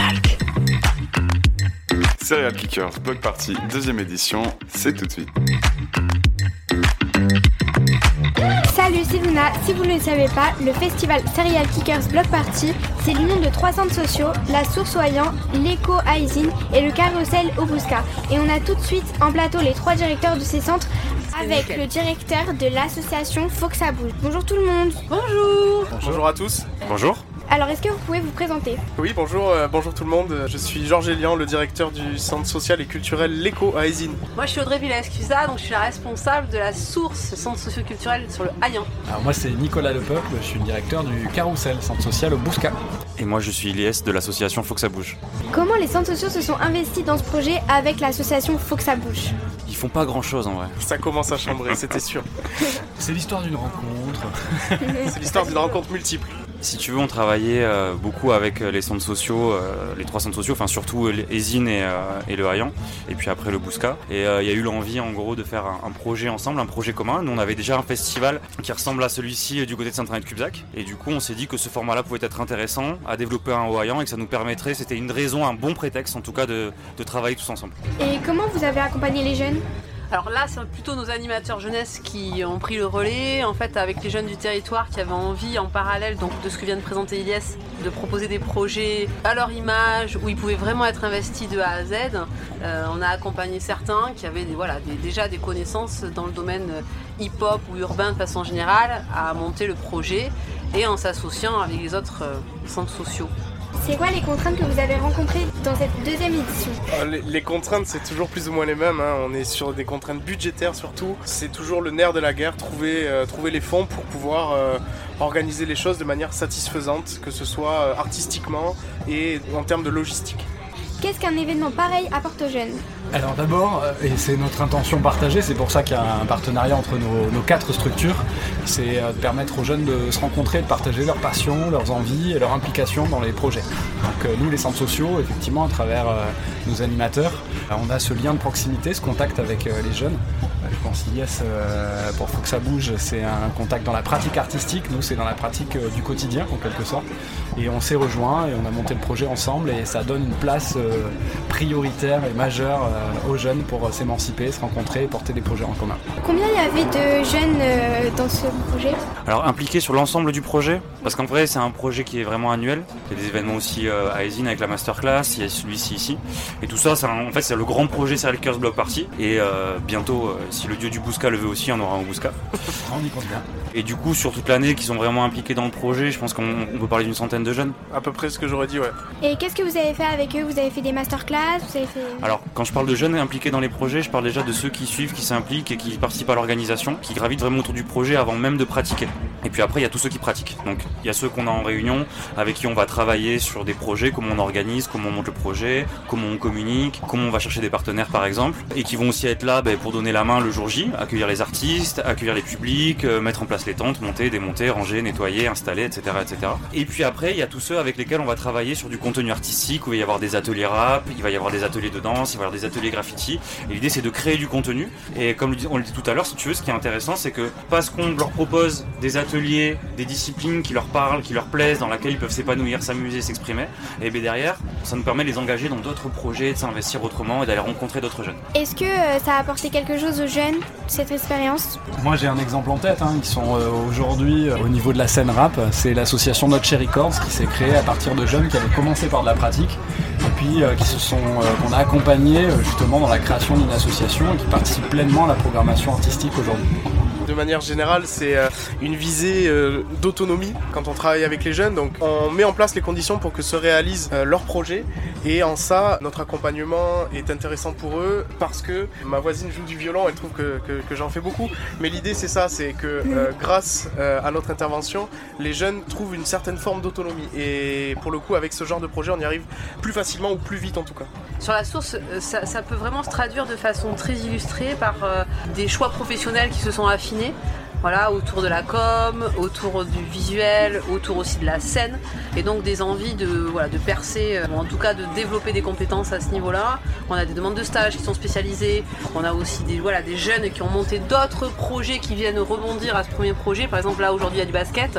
Talk. Serial Kickers Block Party, deuxième édition, c'est tout de suite. Salut, c'est Luna. Si vous ne le savez pas, le festival Serial Kickers Block Party, c'est l'union de trois centres sociaux, la Source Oyan, l'Eco Aizin et le Carrousel Obuska. Et on a tout de suite en plateau les trois directeurs de ces centres avec le directeur de l'association Foxa Bouge. Bonjour tout le monde. Bonjour. Bonjour à tous. Bonjour. Alors, est-ce que vous pouvez vous présenter? Oui, bonjour, euh, bonjour tout le monde. Je suis Georges Elian, le directeur du centre social et culturel L'Eco à Aizine. Moi, je suis Audrey Villa-Escusa, donc je suis la responsable de la source centre socio-culturel sur le Hayan. Alors moi, c'est Nicolas Lepeuple, je suis le directeur du Carousel, centre social au Bousca. Et moi, je suis Ilyes de l'association Foxa Bouge. Comment les centres sociaux se sont investis dans ce projet avec l'association Foxa Bouge? Ils font pas grand chose en vrai. Ça commence à chambrer, c'était sûr. C'est l'histoire d'une rencontre. C'est l'histoire d'une rencontre multiple. Si tu veux, on travaillait euh, beaucoup avec euh, les centres sociaux, euh, les trois centres sociaux, enfin surtout Ezine et, le Hayan, et puis après le Bousca. Et il y a eu l'envie en gros de faire un, projet ensemble, un projet commun. Nous on avait déjà un festival qui ressemble à celui-ci du côté de Saint-Trinette-Cubzac. Et du coup on s'est dit que ce format-là pouvait être intéressant à développer un Hayan et que ça nous permettrait, c'était une raison, un bon prétexte en tout cas de, de travailler tous ensemble. Et comment vous avez accompagné les jeunes? Alors là, c'est plutôt nos animateurs jeunesse qui ont pris le relais, en fait, avec les jeunes du territoire qui avaient envie, en parallèle de ce que vient de présenter Ilyes, de proposer des projets à leur image, où ils pouvaient vraiment être investis de A à Z. Euh, on a accompagné certains qui avaient déjà des connaissances dans le domaine hip-hop ou urbain de façon générale, à monter le projet et en s'associant avec les autres euh, centres sociaux. C'est quoi les contraintes que vous avez rencontrées dans cette deuxième édition les, les, contraintes, c'est toujours plus ou moins les mêmes. Hein. On est sur des contraintes budgétaires surtout. C'est toujours le nerf de la guerre, trouver, euh, les fonds pour pouvoir euh, organiser les choses de manière satisfaisante, que ce soit euh, artistiquement et en termes de logistique. Qu'est-ce qu'un événement pareil apporte aux jeunes Alors d'abord, et c'est notre intention partagée, c'est pour ça qu'il y a un partenariat entre nos, quatre structures, c'est de permettre aux jeunes de se rencontrer, de partager leurs passions, leurs envies et leur implication dans les projets. Donc nous, les centres sociaux, effectivement, à travers nos animateurs, on a ce lien de proximité, ce contact avec les jeunes. Je pense euh, pour Faut que ça bouge, c'est un contact dans la pratique artistique. Nous, c'est dans la pratique euh, du quotidien, en quelque sorte. Et on s'est rejoints et on a monté le projet ensemble et ça donne une place euh, prioritaire et majeure aux jeunes pour s'émanciper, se rencontrer et porter des projets en commun. Combien il y avait de jeunes dans ce projet? Alors impliqués sur l'ensemble du projet, parce qu'en vrai c'est un projet qui est vraiment annuel. Il y a des événements aussi à Esine avec la masterclass, il y a celui-ci ici. Et tout ça, en fait c'est le grand projet Serial Kickers Block Party. Et bientôt, si le dieu du Bousca le veut aussi, on aura un Bousca. on y compte bien. Et du coup, sur toute l'année, qui sont vraiment impliqués dans le projet, je pense qu'on peut parler d'une centaine de jeunes. À peu près ce que j'aurais dit, ouais. Et qu'est-ce que vous avez fait avec eux? Vous avez fait des masterclass. Alors, quand je parle de jeunes impliqués dans les projets, je parle déjà de ceux qui suivent, qui s'impliquent et qui participent à l'organisation, qui gravitent vraiment autour du projet avant même de pratiquer. Et puis après, il y a tous ceux qui pratiquent. Donc, il y a ceux qu'on a en réunion, avec qui on va travailler sur des projets, comment on organise, comment on monte le projet, comment on communique, comment on va chercher des partenaires par exemple, et qui vont aussi être là ben, pour donner la main le jour J, accueillir les artistes, accueillir les publics, euh, mettre en place les tentes, monter, démonter, ranger, nettoyer, installer, etc., etc. Et puis après, il y a tous ceux avec lesquels on va travailler sur du contenu artistique, où il va y avoir des ateliers rap, il va y avoir des ateliers de danse, il va y avoir des ateliers graffiti. Et l'idée, c'est de créer du contenu. Et comme on le dit tout à l'heure, si tu veux, ce qui est intéressant, c'est que parce qu'on leur propose des ateliers, des disciplines qui leur parlent, qui leur plaisent, dans lesquelles ils peuvent s'épanouir, s'amuser, s'exprimer, et bien derrière, ça nous permet de les engager dans d'autres projets, de s'investir autrement et d'aller rencontrer d'autres jeunes. Est-ce que euh, ça a apporté quelque chose aux jeunes, cette expérience? Moi, j'ai un exemple en tête. Hein. Ils sont euh, aujourd'hui euh, au niveau de la scène rap. C'est l'association Not Cherry Records qui s'est créée à partir de jeunes qui avaient commencé par de la pratique puis euh, qui se sont qu'on a accompagné justement dans la création d'une association et qui participent pleinement à la programmation artistique aujourd'hui de manière générale, c'est une visée d'autonomie quand on travaille avec les jeunes. Donc, on met en place les conditions pour que se réalisent leurs projets. Et en ça, notre accompagnement est intéressant pour eux parce que ma voisine joue du violon, elle trouve que, j'en fais beaucoup. Mais l'idée, c'est ça, c'est que euh, grâce euh, à notre intervention, les jeunes trouvent une certaine forme d'autonomie. Et pour le coup, avec ce genre de projet, on y arrive plus facilement ou plus vite en tout cas. Sur la source, ça peut vraiment se traduire de façon très illustrée par des choix professionnels qui se sont affinés. voilà, autour de la com, autour du visuel, autour aussi de la scène, et donc des envies de, voilà, de percer, euh, en tout cas de développer des compétences à ce niveau-là. On a des demandes de stage qui sont spécialisées, on a aussi des, voilà, des jeunes qui ont monté d'autres projets qui viennent rebondir à ce premier projet. Par exemple, là aujourd'hui il y a du basket,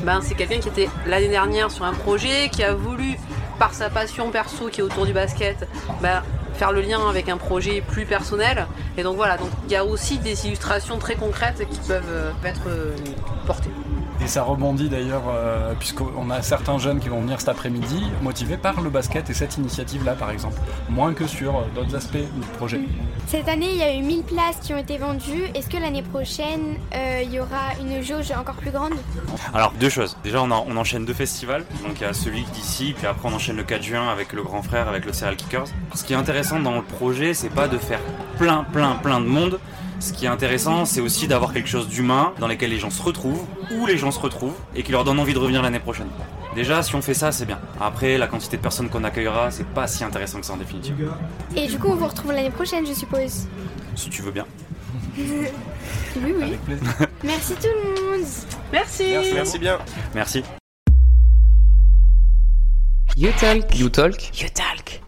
ben, c'est quelqu'un qui était l'année dernière sur un projet, qui a voulu, par sa passion perso qui est autour du basket, ben, faire le lien avec un projet plus personnel. Et donc voilà, donc il y a aussi des illustrations très concrètes qui peuvent euh, être euh, portées. Et ça rebondit d'ailleurs, euh, puisqu'on a certains jeunes qui vont venir cet après-midi motivés par le basket et cette initiative-là, par exemple, moins que sur euh, d'autres aspects du projet. Cette année, il y a eu 1000 places qui ont été vendues. Est-ce que l'année prochaine, euh, il y aura une jauge encore plus grande? Alors, deux choses. Déjà, on, en- on enchaîne deux festivals. Donc, il y a celui d'ici, puis après, on enchaîne le 4 juin avec le grand frère, avec le Serial Kickers. Ce qui est intéressant dans le projet, c'est pas de faire plein, plein, plein de monde. Ce qui est intéressant, c'est aussi d'avoir quelque chose d'humain dans lequel les gens se retrouvent, où les gens se retrouvent, et qui leur donne envie de revenir l'année prochaine. Déjà, si on fait ça, c'est bien. Après, la quantité de personnes qu'on accueillera, c'est pas si intéressant que ça en définitive. Et du coup, on vous retrouve l'année prochaine, je suppose. Si tu veux bien. Oui, oui. Avec plaisir. Merci tout le monde. Merci. Merci bien. Merci. You Talk. You Talk. You talk.